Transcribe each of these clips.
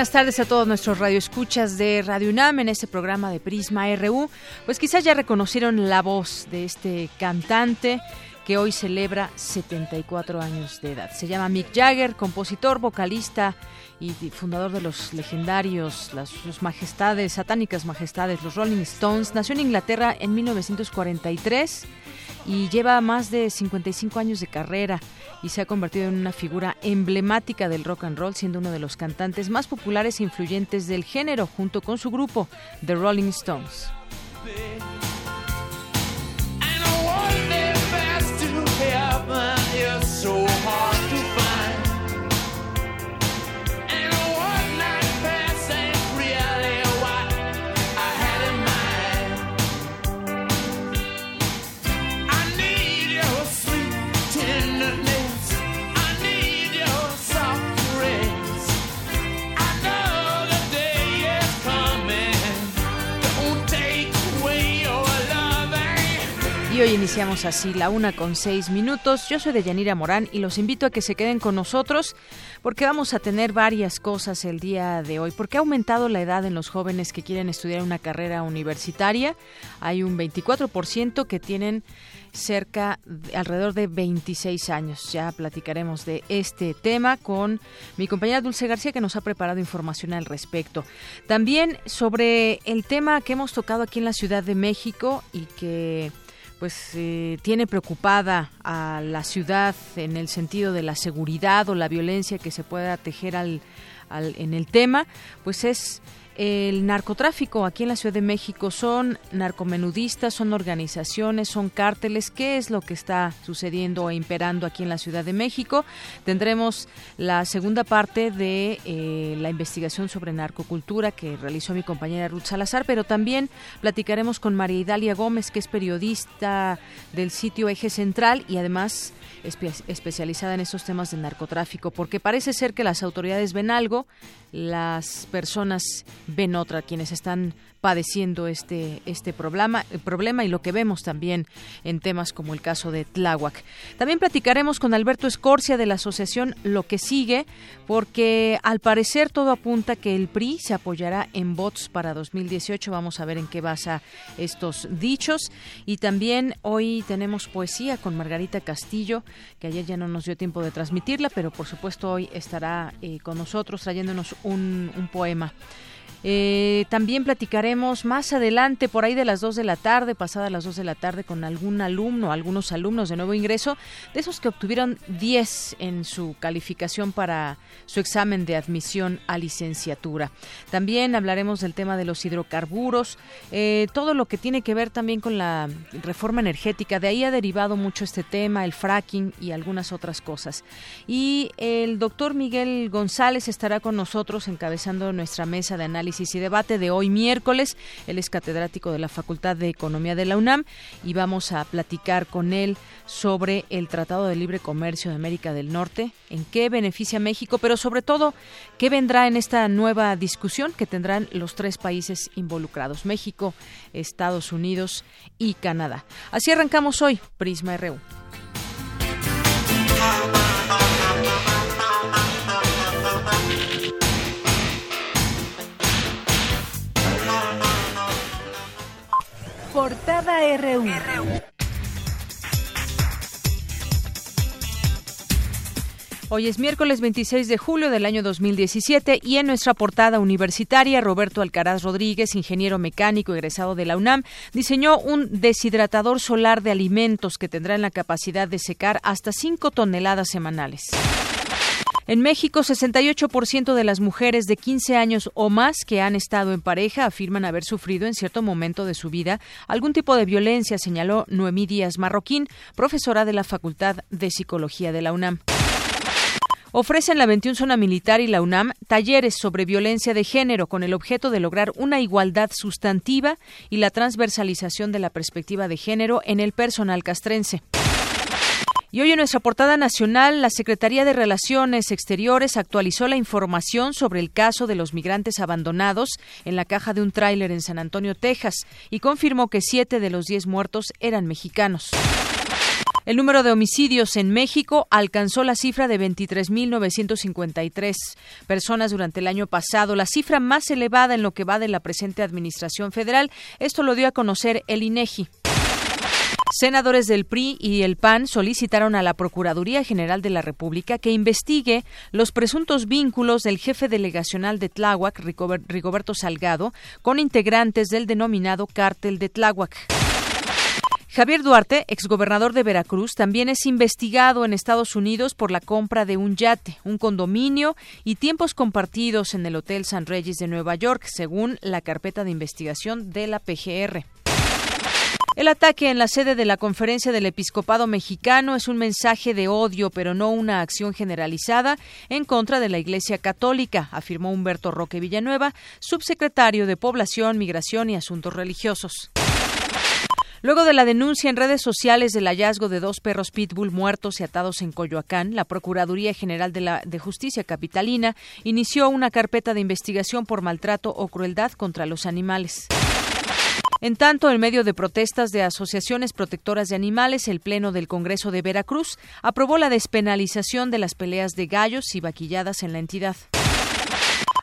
Buenas tardes a todos nuestros radioescuchas de Radio UNAM en este programa de Prisma RU. Pues quizás ya reconocieron la voz de este cantante que hoy celebra 74 años de edad. Se llama Mick Jagger, compositor, vocalista y fundador de los legendarios, las majestades, satánicas majestades, los Rolling Stones. Nació en Inglaterra en 1943 y lleva más de 55 años de carrera y se ha convertido en una figura emblemática del rock and roll, siendo uno de los cantantes más populares e influyentes del género, junto con su grupo, The Rolling Stones. Iniciamos así la una con seis minutos. Yo soy de Yanira Morán y los invito a que se queden con nosotros porque vamos a tener varias cosas el día de hoy. Porque ha aumentado la edad en los jóvenes que quieren estudiar una carrera universitaria. Hay un 24% que tienen cerca de, alrededor de 26 años. Ya platicaremos de este tema con mi compañera Dulce García que nos ha preparado información al respecto. También sobre el tema que hemos tocado aquí en la Ciudad de México y que pues eh, tiene preocupada a la ciudad en el sentido de la seguridad o la violencia que se pueda tejer al, al, en el tema, pues es el narcotráfico aquí en la Ciudad de México son narcomenudistas, son organizaciones, son cárteles. ¿Qué es lo que está sucediendo e imperando aquí en la Ciudad de México? Tendremos la segunda parte de eh, la investigación sobre narcocultura que realizó mi compañera Ruth Salazar, pero también platicaremos con María Idalia Gómez, que es periodista del sitio Eje Central y además especializada en estos temas de narcotráfico, porque parece ser que las autoridades ven algo, las personas ven otra, quienes están padeciendo este, este problema, problema y lo que vemos también en temas como el caso de Tláhuac. También platicaremos con Alberto Escorcia de la asociación Lo que sigue, porque al parecer todo apunta que el PRI se apoyará en votos para 2018. Vamos a ver en qué basa estos dichos. Y también hoy tenemos poesía con Margarita Castillo, que ayer ya no nos dio tiempo de transmitirla, pero por supuesto hoy estará eh, con nosotros trayéndonos un poema. Eh, también platicaremos más adelante, por ahí de las 2 de la tarde, pasada las 2 de la tarde, con algún alumno, algunos alumnos de nuevo ingreso, de esos que obtuvieron 10 en su calificación para su examen de admisión a licenciatura. También hablaremos del tema de los hidrocarburos, eh, todo lo que tiene que ver también con la reforma energética. De ahí ha derivado mucho este tema, el fracking y algunas otras cosas. Y el doctor Miguel González estará con nosotros encabezando nuestra mesa de análisis y debate de hoy miércoles. Él es catedrático de la Facultad de Economía de la UNAM y vamos a platicar con él sobre el Tratado de Libre Comercio de América del Norte, en qué beneficia a México, pero sobre todo qué vendrá en esta nueva discusión que tendrán los tres países involucrados, México, Estados Unidos y Canadá. Así arrancamos hoy, Prisma RU. Portada RU. Hoy es miércoles 26 de julio del año 2017 y en nuestra portada universitaria, Roberto Alcaraz Rodríguez, ingeniero mecánico egresado de la UNAM, diseñó un deshidratador solar de alimentos que tendrá la capacidad de secar hasta 5 toneladas semanales. En México, 68% de las mujeres de 15 años o más que han estado en pareja afirman haber sufrido en cierto momento de su vida algún tipo de violencia, señaló Noemí Díaz Marroquín, profesora de la Facultad de Psicología de la UNAM. Ofrecen la 21 Zona Militar y la UNAM talleres sobre violencia de género con el objeto de lograr una igualdad sustantiva y la transversalización de la perspectiva de género en el personal castrense. Y hoy en nuestra portada nacional, la Secretaría de Relaciones Exteriores actualizó la información sobre el caso de los migrantes abandonados en la caja de un tráiler en San Antonio, Texas, y confirmó que siete de los diez muertos eran mexicanos. El número de homicidios en México alcanzó la cifra de 23.953 personas durante el año pasado, la cifra más elevada en lo que va de la presente Administración Federal. Esto lo dio a conocer el INEGI. Senadores del PRI y el PAN solicitaron a la Procuraduría General de la República que investigue los presuntos vínculos del jefe delegacional de Tláhuac, Rigoberto Salgado, con integrantes del denominado Cártel de Tláhuac. Javier Duarte, exgobernador de Veracruz, también es investigado en Estados Unidos por la compra de un yate, un condominio y tiempos compartidos en el Hotel San Regis de Nueva York, según la carpeta de investigación de la PGR. El ataque en la sede de la Conferencia del Episcopado Mexicano es un mensaje de odio, pero no una acción generalizada en contra de la Iglesia Católica, afirmó Humberto Roque Villanueva, subsecretario de Población, Migración y Asuntos Religiosos. Luego de la denuncia en redes sociales del hallazgo de dos perros pitbull muertos y atados en Coyoacán, la Procuraduría General de, la, de Justicia Capitalina inició una carpeta de investigación por maltrato o crueldad contra los animales. En tanto, en medio de protestas de asociaciones protectoras de animales, el Pleno del Congreso de Veracruz aprobó la despenalización de las peleas de gallos y vaquilladas en la entidad.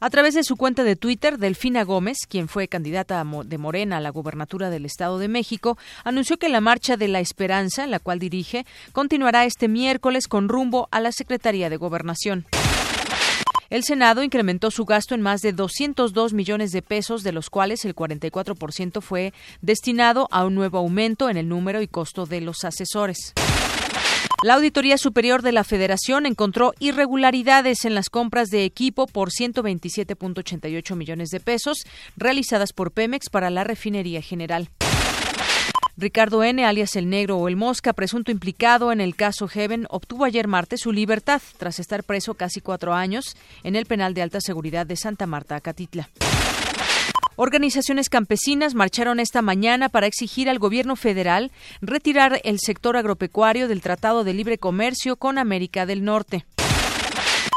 A través de su cuenta de Twitter, Delfina Gómez, quien fue candidata de Morena a la gubernatura del Estado de México, anunció que la Marcha de la Esperanza, la cual dirige, continuará este miércoles con rumbo a la Secretaría de Gobernación. El Senado incrementó su gasto en más de 202 millones de pesos, de los cuales el 44% fue destinado a un nuevo aumento en el número y costo de los asesores. La Auditoría Superior de la Federación encontró irregularidades en las compras de equipo por 127.88 millones de pesos realizadas por Pemex para la refinería general. Ricardo N., alias el Negro o el Mosca, presunto implicado en el caso Heaven, obtuvo ayer martes su libertad tras estar preso casi cuatro años en el penal de alta seguridad de Santa Marta, Acatitla. Organizaciones campesinas marcharon esta mañana para exigir al gobierno federal retirar el sector agropecuario del Tratado de Libre Comercio con América del Norte.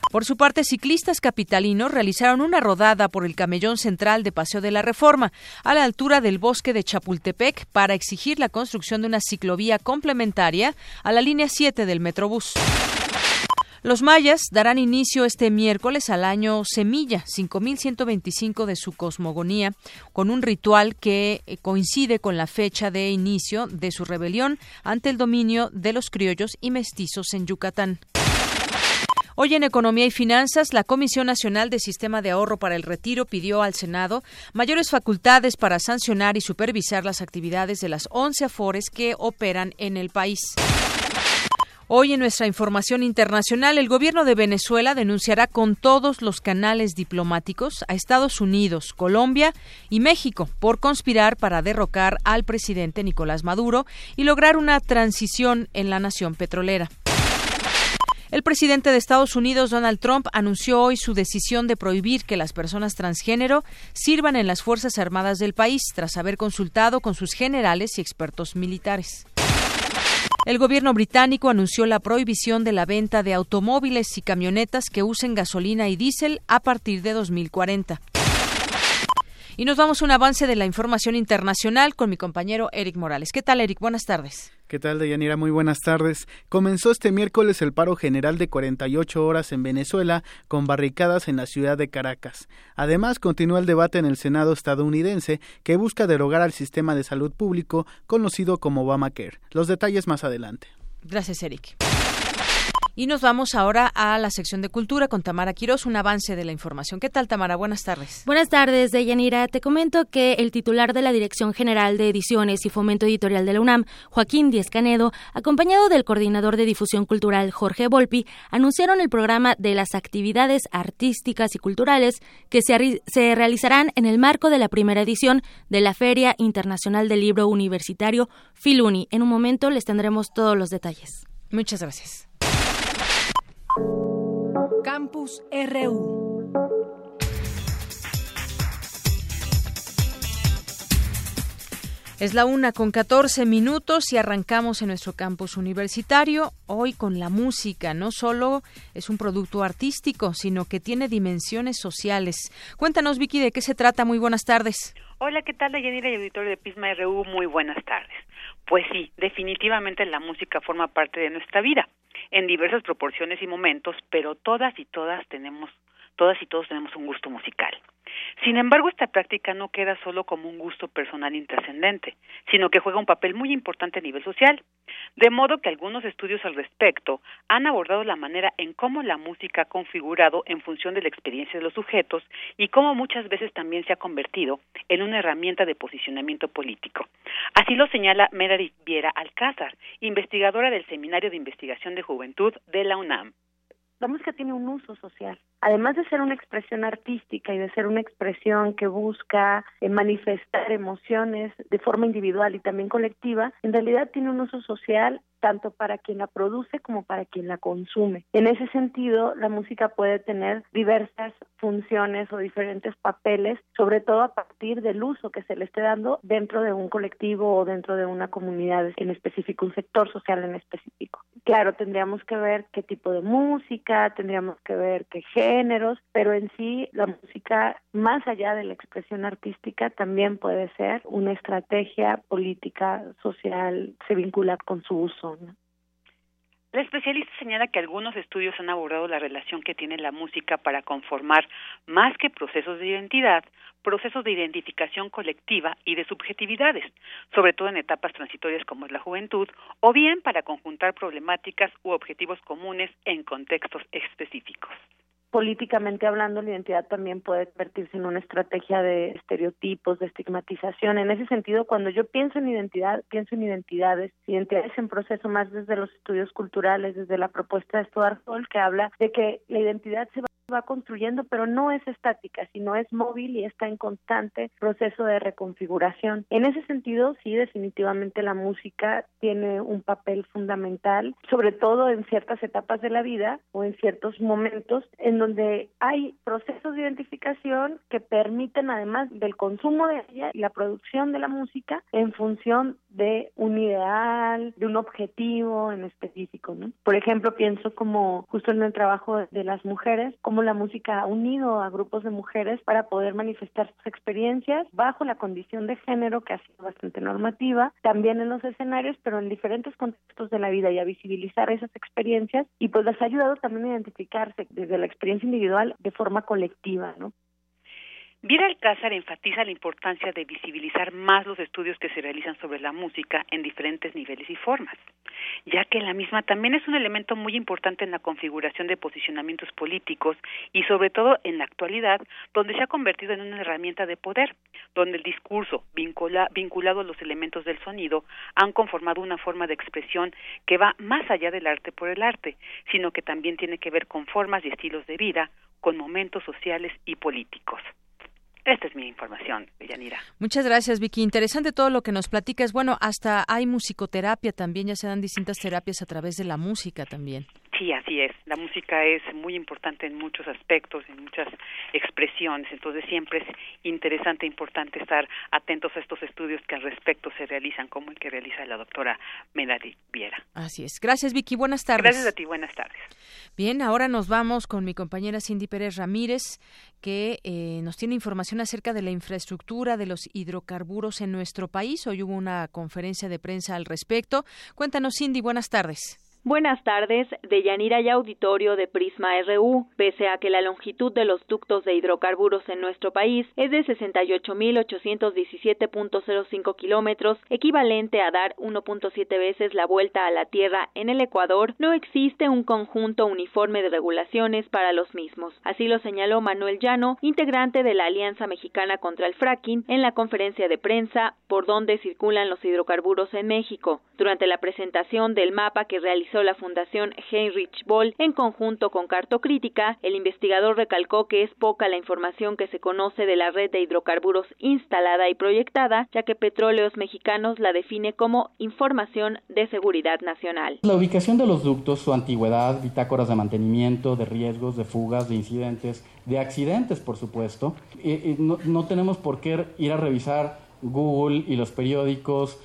Por su parte, ciclistas capitalinos realizaron una rodada por el camellón central de Paseo de la Reforma, a la altura del bosque de Chapultepec, para exigir la construcción de una ciclovía complementaria a la línea 7 del Metrobús. Los mayas darán inicio este miércoles al año Semilla 5125 de su cosmogonía, con un ritual que eh, coincide con la fecha de inicio de su rebelión ante el dominio de los criollos y mestizos en Yucatán. Hoy en Economía y Finanzas, la Comisión Nacional de Sistema de Ahorro para el Retiro pidió al Senado mayores facultades para sancionar y supervisar las actividades de las 11 afores que operan en el país. Hoy en nuestra información internacional, el gobierno de Venezuela denunciará con todos los canales diplomáticos a Estados Unidos, Colombia y México por conspirar para derrocar al presidente Nicolás Maduro y lograr una transición en la nación petrolera. El presidente de Estados Unidos, Donald Trump, anunció hoy su decisión de prohibir que las personas transgénero sirvan en las Fuerzas Armadas del país, tras haber consultado con sus generales y expertos militares. El gobierno británico anunció la prohibición de la venta de automóviles y camionetas que usen gasolina y diésel a partir de 2040. Y nos vamos a un avance de la información internacional con mi compañero Eric Morales. ¿Qué tal, Eric? Buenas tardes. ¿Qué tal, Deyanira? Muy buenas tardes. Comenzó este miércoles el paro general de 48 horas en Venezuela con barricadas en la ciudad de Caracas. Además, continúa el debate en el Senado estadounidense que busca derogar al sistema de salud público conocido como Obamacare. Los detalles más adelante. Gracias, Eric. Y nos vamos ahora a la sección de cultura con Tamara Quiroz, un avance de la información. ¿Qué tal, Tamara? Buenas tardes. Buenas tardes, Deyanira. Te comento que el titular de la Dirección General de Ediciones y Fomento Editorial de la UNAM, Joaquín Díez Canedo, acompañado del coordinador de difusión cultural, Jorge Volpi, anunciaron el programa de las actividades artísticas y culturales que se, se realizarán en el marco de la primera edición de la Feria Internacional del Libro Universitario Filuni. En un momento les tendremos todos los detalles. Muchas gracias. Campus RU. Es la una con 14 minutos y arrancamos en nuestro campus universitario hoy con la música. No solo es un producto artístico, sino que tiene dimensiones sociales. Cuéntanos, Vicky, de qué se trata. Muy buenas tardes. Hola, ¿qué tal, Yanira y auditorio de Pisma RU? Muy buenas tardes. Pues sí, definitivamente la música forma parte de nuestra vida en diversas proporciones y momentos, pero todas y todas tenemos, todas y todos tenemos un gusto musical. Sin embargo, esta práctica no queda solo como un gusto personal intrascendente, sino que juega un papel muy importante a nivel social, de modo que algunos estudios al respecto han abordado la manera en cómo la música ha configurado en función de la experiencia de los sujetos y cómo muchas veces también se ha convertido en una herramienta de posicionamiento político. Así lo señala Meredith Viera Alcázar, investigadora del Seminario de Investigación de Juventud de la UNAM la música tiene un uso social. Además de ser una expresión artística y de ser una expresión que busca eh, manifestar emociones de forma individual y también colectiva, en realidad tiene un uso social tanto para quien la produce como para quien la consume. En ese sentido, la música puede tener diversas funciones o diferentes papeles, sobre todo a partir del uso que se le esté dando dentro de un colectivo o dentro de una comunidad en específico, un sector social en específico. Claro, tendríamos que ver qué tipo de música, tendríamos que ver qué géneros, pero en sí la música, más allá de la expresión artística, también puede ser una estrategia política, social, se vincula con su uso la especialista señala que algunos estudios han abordado la relación que tiene la música para conformar más que procesos de identidad, procesos de identificación colectiva y de subjetividades, sobre todo en etapas transitorias como es la juventud, o bien para conjuntar problemáticas u objetivos comunes en contextos específicos políticamente hablando, la identidad también puede convertirse en una estrategia de estereotipos, de estigmatización. En ese sentido, cuando yo pienso en identidad, pienso en identidades, identidades en proceso más desde los estudios culturales, desde la propuesta de Stuart Hall, que habla de que la identidad se va va construyendo, pero no es estática, sino es móvil y está en constante proceso de reconfiguración. En ese sentido, sí, definitivamente la música tiene un papel fundamental, sobre todo en ciertas etapas de la vida o en ciertos momentos en donde hay procesos de identificación que permiten, además del consumo de ella y la producción de la música, en función de un ideal, de un objetivo en específico. ¿no? Por ejemplo, pienso como justo en el trabajo de las mujeres, como la música ha unido a grupos de mujeres para poder manifestar sus experiencias bajo la condición de género que ha sido bastante normativa, también en los escenarios, pero en diferentes contextos de la vida y a visibilizar esas experiencias y pues les ha ayudado también a identificarse desde la experiencia individual de forma colectiva, ¿no? Viera Alcázar enfatiza la importancia de visibilizar más los estudios que se realizan sobre la música en diferentes niveles y formas, ya que la misma también es un elemento muy importante en la configuración de posicionamientos políticos y sobre todo en la actualidad, donde se ha convertido en una herramienta de poder, donde el discurso vinculado a los elementos del sonido han conformado una forma de expresión que va más allá del arte por el arte, sino que también tiene que ver con formas y estilos de vida, con momentos sociales y políticos. Esta es mi información, Villanira. Muchas gracias, Vicky. Interesante todo lo que nos platicas. Bueno, hasta hay musicoterapia también, ya se dan distintas terapias a través de la música también. Sí, así es, la música es muy importante en muchos aspectos, en muchas expresiones, entonces siempre es interesante e importante estar atentos a estos estudios que al respecto se realizan, como el que realiza la doctora Melody Viera. Así es. Gracias, Vicky. Buenas tardes. Gracias a ti. Buenas tardes. Bien, ahora nos vamos con mi compañera Cindy Pérez Ramírez, que eh, nos tiene información acerca de la infraestructura de los hidrocarburos en nuestro país. Hoy hubo una conferencia de prensa al respecto. Cuéntanos, Cindy. Buenas tardes. Buenas tardes, de Yanira y Auditorio de Prisma RU. Pese a que la longitud de los ductos de hidrocarburos en nuestro país es de 68.817.05 kilómetros, equivalente a dar 1.7 veces la vuelta a la Tierra en el Ecuador, no existe un conjunto uniforme de regulaciones para los mismos. Así lo señaló Manuel Llano, integrante de la Alianza Mexicana contra el Fracking, en la conferencia de prensa por donde circulan los hidrocarburos en México. Durante la presentación del mapa que realizó la Fundación Heinrich Boll en conjunto con Cartocrítica, el investigador recalcó que es poca la información que se conoce de la red de hidrocarburos instalada y proyectada, ya que Petróleos Mexicanos la define como información de seguridad nacional. La ubicación de los ductos, su antigüedad, bitácoras de mantenimiento, de riesgos, de fugas, de incidentes, de accidentes, por supuesto. Eh, eh, no, no tenemos por qué ir a revisar Google y los periódicos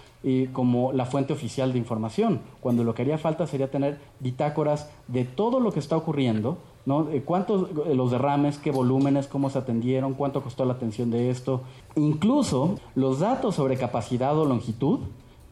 como la fuente oficial de información, cuando lo que haría falta sería tener bitácoras de todo lo que está ocurriendo, ¿no? ¿Cuántos eh, los derrames, qué volúmenes, cómo se atendieron, cuánto costó la atención de esto? Incluso los datos sobre capacidad o longitud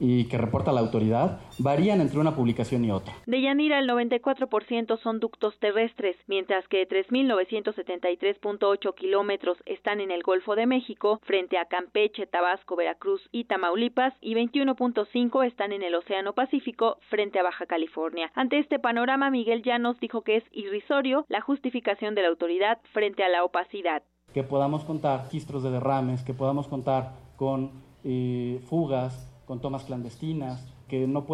y que reporta la autoridad varían entre una publicación y otra. De Yanira, el 94% son ductos terrestres, mientras que 3.973.8 kilómetros están en el Golfo de México, frente a Campeche, Tabasco, Veracruz y Tamaulipas, y 21.5 están en el Océano Pacífico, frente a Baja California. Ante este panorama, Miguel Llanos dijo que es irrisorio la justificación de la autoridad frente a la opacidad. Que podamos contar registros de derrames, que podamos contar con eh, fugas, con tomas clandestinas, que no puede